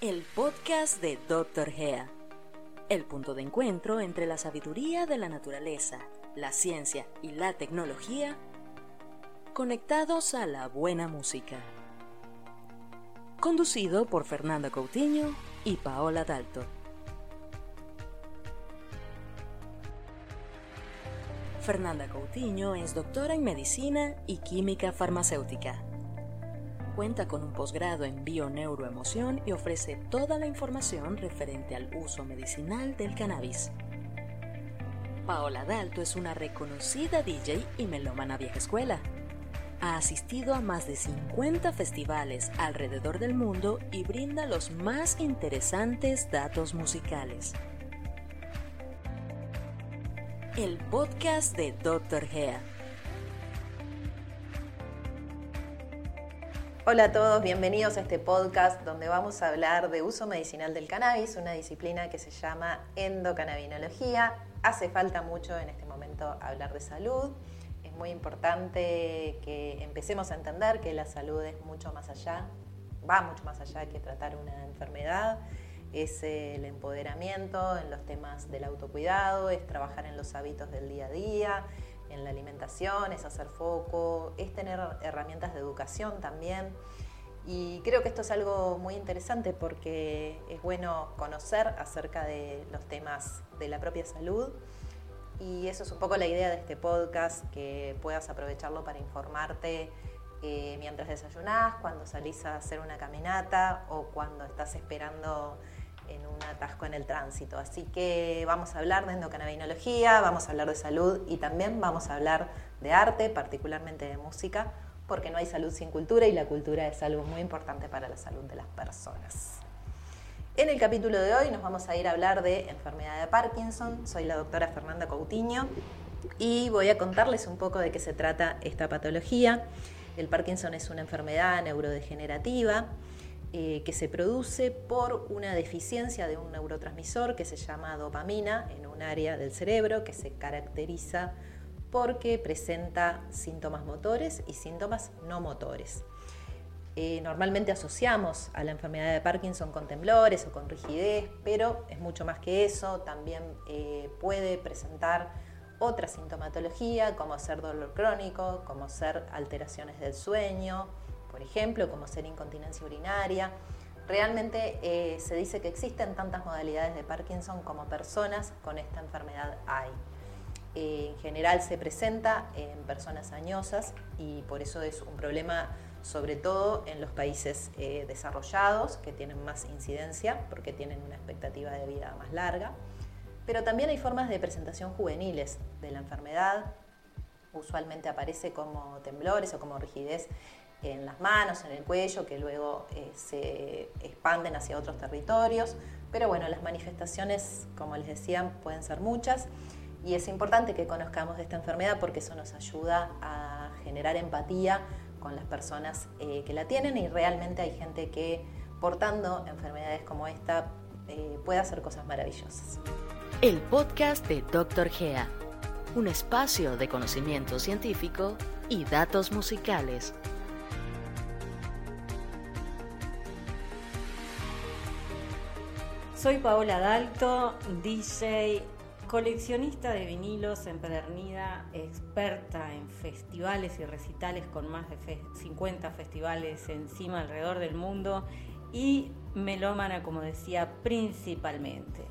El podcast de Dr. Gea. El punto de encuentro entre la sabiduría de la naturaleza, la ciencia y la tecnología conectados a la buena música. Conducido por Fernanda Coutinho y Paola Dalto. Fernanda Coutinho es doctora en medicina y química farmacéutica. Cuenta con un posgrado en bioneuroemoción y ofrece toda la información referente al uso medicinal del cannabis. Paola Dalto es una reconocida DJ y melómana vieja escuela. Ha asistido a más de 50 festivales alrededor del mundo y brinda los más interesantes datos musicales el podcast de Dr. Gea. Hola a todos, bienvenidos a este podcast donde vamos a hablar de uso medicinal del cannabis, una disciplina que se llama endocannabinología. Hace falta mucho en este momento hablar de salud. Es muy importante que empecemos a entender que la salud es mucho más allá, va mucho más allá que tratar una enfermedad es el empoderamiento en los temas del autocuidado, es trabajar en los hábitos del día a día, en la alimentación, es hacer foco, es tener herramientas de educación también. Y creo que esto es algo muy interesante porque es bueno conocer acerca de los temas de la propia salud. Y eso es un poco la idea de este podcast, que puedas aprovecharlo para informarte eh, mientras desayunás, cuando salís a hacer una caminata o cuando estás esperando en un atasco en el tránsito. Así que vamos a hablar de endocannabinología, vamos a hablar de salud y también vamos a hablar de arte, particularmente de música, porque no hay salud sin cultura y la cultura es algo muy importante para la salud de las personas. En el capítulo de hoy nos vamos a ir a hablar de enfermedad de Parkinson. Soy la doctora Fernanda Coutinho y voy a contarles un poco de qué se trata esta patología. El Parkinson es una enfermedad neurodegenerativa eh, que se produce por una deficiencia de un neurotransmisor que se llama dopamina en un área del cerebro que se caracteriza porque presenta síntomas motores y síntomas no motores. Eh, normalmente asociamos a la enfermedad de Parkinson con temblores o con rigidez, pero es mucho más que eso. También eh, puede presentar otra sintomatología, como ser dolor crónico, como ser alteraciones del sueño, por ejemplo, como ser incontinencia urinaria. Realmente eh, se dice que existen tantas modalidades de Parkinson como personas con esta enfermedad hay. Eh, en general se presenta en personas añosas y por eso es un problema sobre todo en los países eh, desarrollados que tienen más incidencia porque tienen una expectativa de vida más larga. Pero también hay formas de presentación juveniles de la enfermedad. Usualmente aparece como temblores o como rigidez en las manos, en el cuello, que luego eh, se expanden hacia otros territorios. Pero bueno, las manifestaciones, como les decía, pueden ser muchas y es importante que conozcamos de esta enfermedad porque eso nos ayuda a generar empatía con las personas eh, que la tienen y realmente hay gente que portando enfermedades como esta eh, puede hacer cosas maravillosas. El podcast de Dr. Gea, un espacio de conocimiento científico y datos musicales Soy Paola Dalto, DJ, coleccionista de vinilos empedernida, experta en festivales y recitales con más de 50 festivales encima alrededor del mundo y melómana, como decía, principalmente.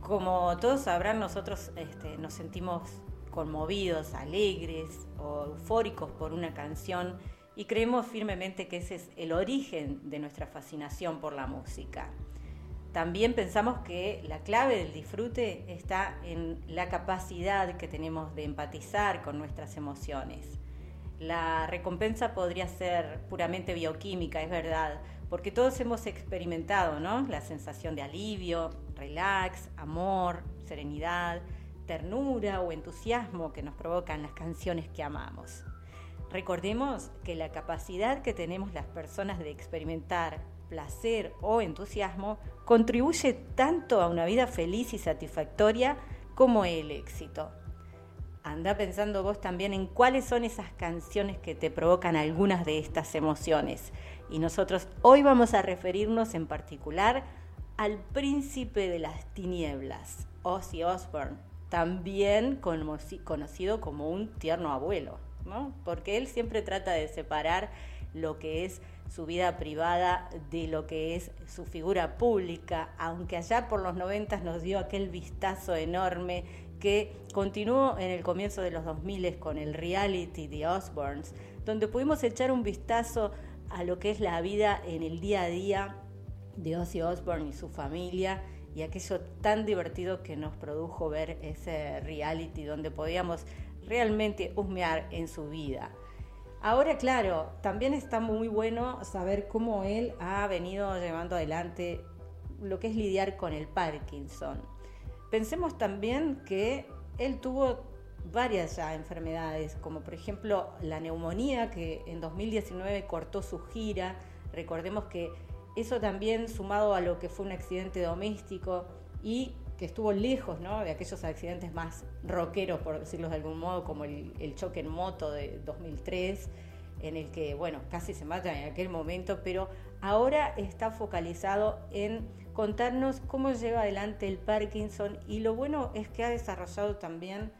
Como todos sabrán, nosotros este, nos sentimos conmovidos, alegres o eufóricos por una canción y creemos firmemente que ese es el origen de nuestra fascinación por la música. También pensamos que la clave del disfrute está en la capacidad que tenemos de empatizar con nuestras emociones. La recompensa podría ser puramente bioquímica, es verdad, porque todos hemos experimentado ¿no? la sensación de alivio, relax, amor, serenidad, ternura o entusiasmo que nos provocan las canciones que amamos. Recordemos que la capacidad que tenemos las personas de experimentar placer o entusiasmo contribuye tanto a una vida feliz y satisfactoria como el éxito. Anda pensando vos también en cuáles son esas canciones que te provocan algunas de estas emociones. Y nosotros hoy vamos a referirnos en particular al príncipe de las tinieblas, Ozzy Osbourne, también conocido como un tierno abuelo, ¿no? porque él siempre trata de separar lo que es su vida privada de lo que es su figura pública, aunque allá por los 90 nos dio aquel vistazo enorme que continuó en el comienzo de los 2000 con el reality de Osbournes, donde pudimos echar un vistazo a lo que es la vida en el día a día de Ozzy Osbourne y su familia y aquello tan divertido que nos produjo ver ese reality donde podíamos realmente husmear en su vida. Ahora, claro, también está muy bueno saber cómo él ha venido llevando adelante lo que es lidiar con el Parkinson. Pensemos también que él tuvo varias ya enfermedades, como por ejemplo la neumonía, que en 2019 cortó su gira. Recordemos que eso también sumado a lo que fue un accidente doméstico y que estuvo lejos ¿no? de aquellos accidentes más rockeros, por decirlo de algún modo, como el, choque en moto de 2003, en el que, bueno, casi se mata en aquel momento, pero ahora está focalizado en contarnos cómo lleva adelante el Parkinson y lo bueno es que ha desarrollado también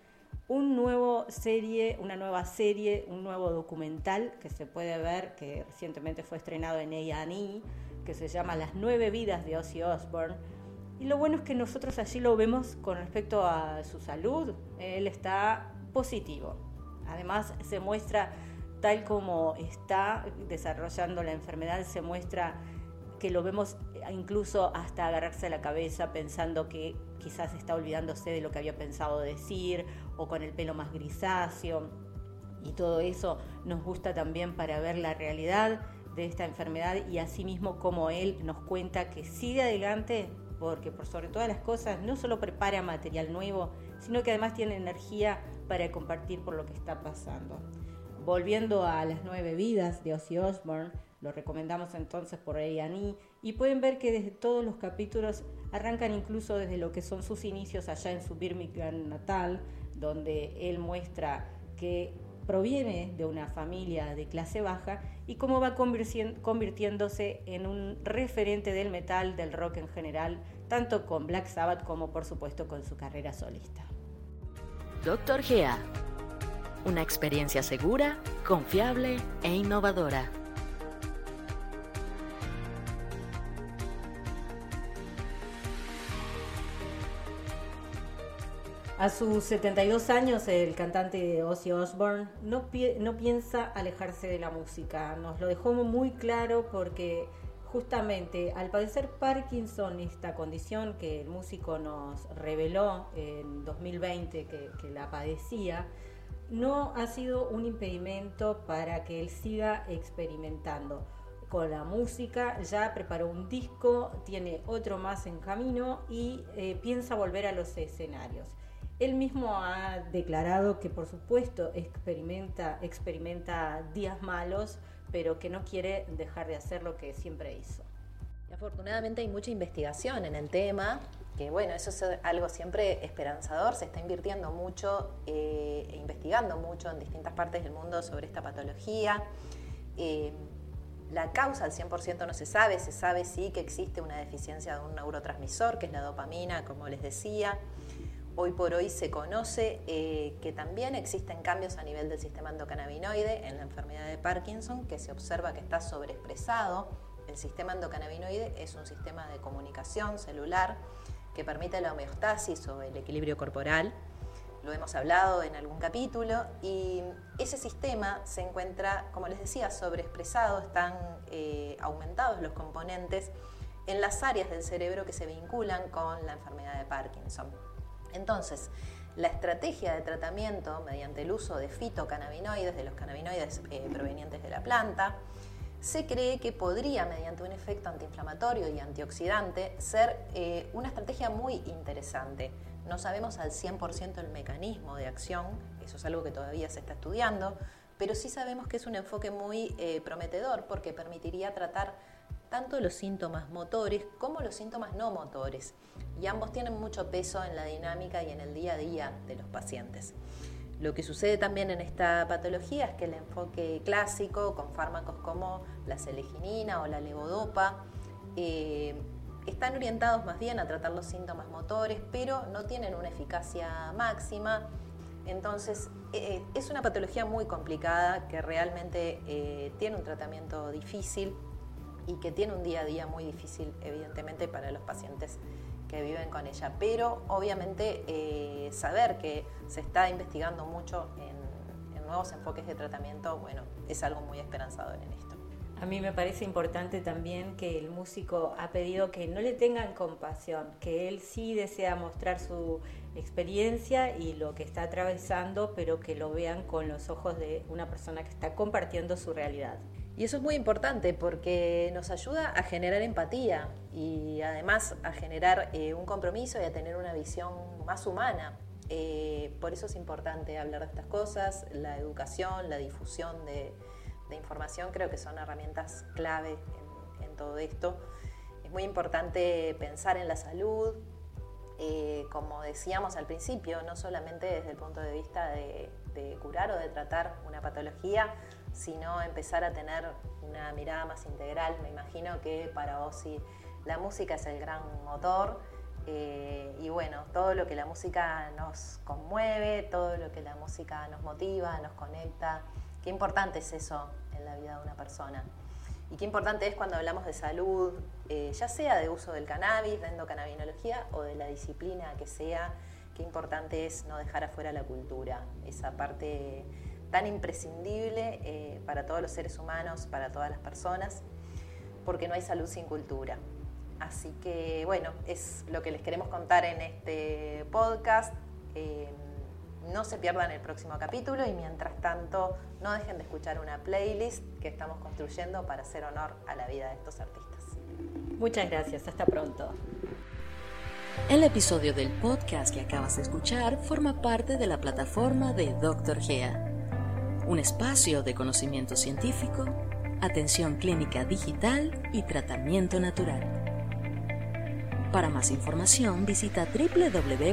un nuevo serie, una nueva serie, un nuevo documental que se puede ver, que recientemente fue estrenado en A&E, que se llama Las nueve vidas de Ozzy Osbourne. Y lo bueno es que nosotros allí lo vemos con respecto a su salud. Él está positivo. Además se muestra tal como está desarrollando la enfermedad, se muestra que lo vemos incluso hasta agarrarse a la cabeza pensando que quizás está olvidándose de lo que había pensado decir o con el pelo más grisáceo. Y todo eso nos gusta también para ver la realidad de esta enfermedad y asimismo como él nos cuenta que sigue adelante porque por sobre todas las cosas no solo prepara material nuevo, sino que además tiene energía para compartir por lo que está pasando. Volviendo a las nueve vidas de Ozzy Osbourne, lo recomendamos entonces por A&E y pueden ver que desde todos los capítulos arrancan incluso desde lo que son sus inicios allá en su Birmingham natal, donde él muestra que proviene de una familia de clase baja y cómo va convirtiéndose en un referente del metal, del rock en general, tanto con Black Sabbath como por supuesto con su carrera solista. Doctor Gea, una experiencia segura, confiable e innovadora. A sus 72 años, el cantante Ozzy Osbourne no, piensa alejarse de la música. Nos lo dejó muy claro porque justamente al padecer Parkinson, esta condición que el músico nos reveló en 2020 que, que, la padecía, no ha sido un impedimento para que él siga experimentando con la música. Ya preparó un disco, tiene otro más en camino y eh, piensa volver a los escenarios. Él mismo ha declarado que por supuesto experimenta, experimenta días malos, pero que no quiere dejar de hacer lo que siempre hizo. afortunadamente hay mucha investigación en el tema, que bueno, eso es algo siempre esperanzador, se está invirtiendo mucho eh, e investigando mucho en distintas partes del mundo sobre esta patología. Eh, la causa al 100% no se sabe, se sabe sí que existe una deficiencia de un neurotransmisor, que es la dopamina, como les decía. Hoy por hoy se conoce eh, que también existen cambios a nivel del sistema endocannabinoide en la enfermedad de Parkinson, que se observa que está sobreexpresado. El sistema endocannabinoide es un sistema de comunicación celular que permite la homeostasis o el equilibrio corporal. Lo hemos hablado en algún capítulo y ese sistema se encuentra, como les decía, sobreexpresado, están eh, aumentados los componentes en las áreas del cerebro que se vinculan con la enfermedad de Parkinson. Entonces, la estrategia de tratamiento mediante el uso de fitocannabinoides, de los cannabinoides eh, provenientes de la planta, se cree que podría, mediante un efecto antiinflamatorio y antioxidante, ser eh, una estrategia muy interesante. No sabemos al 100% el mecanismo de acción, eso es algo que todavía se está estudiando, pero sí sabemos que es un enfoque muy eh, prometedor porque permitiría tratar tanto los síntomas motores como los síntomas no motores. Y ambos tienen mucho peso en la dinámica y en el día a día de los pacientes. Lo que sucede también en esta patología es que el enfoque clásico, con fármacos como la seleginina o la levodopa, eh, están orientados más bien a tratar los síntomas motores, pero no tienen una eficacia máxima. Entonces, eh, es una patología muy complicada que realmente eh, tiene un tratamiento difícil y que tiene un día a día muy difícil, evidentemente, para los pacientes que viven con ella. Pero obviamente eh, saber que se está investigando mucho en, nuevos enfoques de tratamiento, bueno, es algo muy esperanzador en esto. A mí me parece importante también que el músico ha pedido que no le tengan compasión, que él sí desea mostrar su experiencia y lo que está atravesando, pero que lo vean con los ojos de una persona que está compartiendo su realidad. Y eso es muy importante porque nos ayuda a generar empatía y además a generar eh, un compromiso y a tener una visión más humana. Eh, por eso es importante hablar de estas cosas, la educación, la difusión de, información creo que son herramientas clave en, todo esto. Es muy importante pensar en la salud, eh, como decíamos al principio, no solamente desde el punto de vista de curar o de tratar una patología, sino empezar a tener una mirada más integral. Me imagino que para vos sí, la música es el gran motor eh, y bueno, todo lo que la música nos conmueve, todo lo que la música nos motiva, nos conecta, qué importante es eso en la vida de una persona. Y qué importante es cuando hablamos de salud, eh, ya sea de uso del cannabis, de endocannabinología o de la disciplina que sea, qué importante es no dejar afuera la cultura, esa parte tan imprescindible eh, para todos los seres humanos, para todas las personas, porque no hay salud sin cultura. Así que bueno, es lo que les queremos contar en este podcast. Eh, no se pierdan el próximo capítulo y mientras tanto no dejen de escuchar una playlist que estamos construyendo para hacer honor a la vida de estos artistas. Muchas gracias, hasta pronto. El episodio del podcast que acabas de escuchar forma parte de la plataforma de Dr. Gea un espacio de conocimiento científico, atención clínica digital y tratamiento natural. Para más información visita www.drga.com.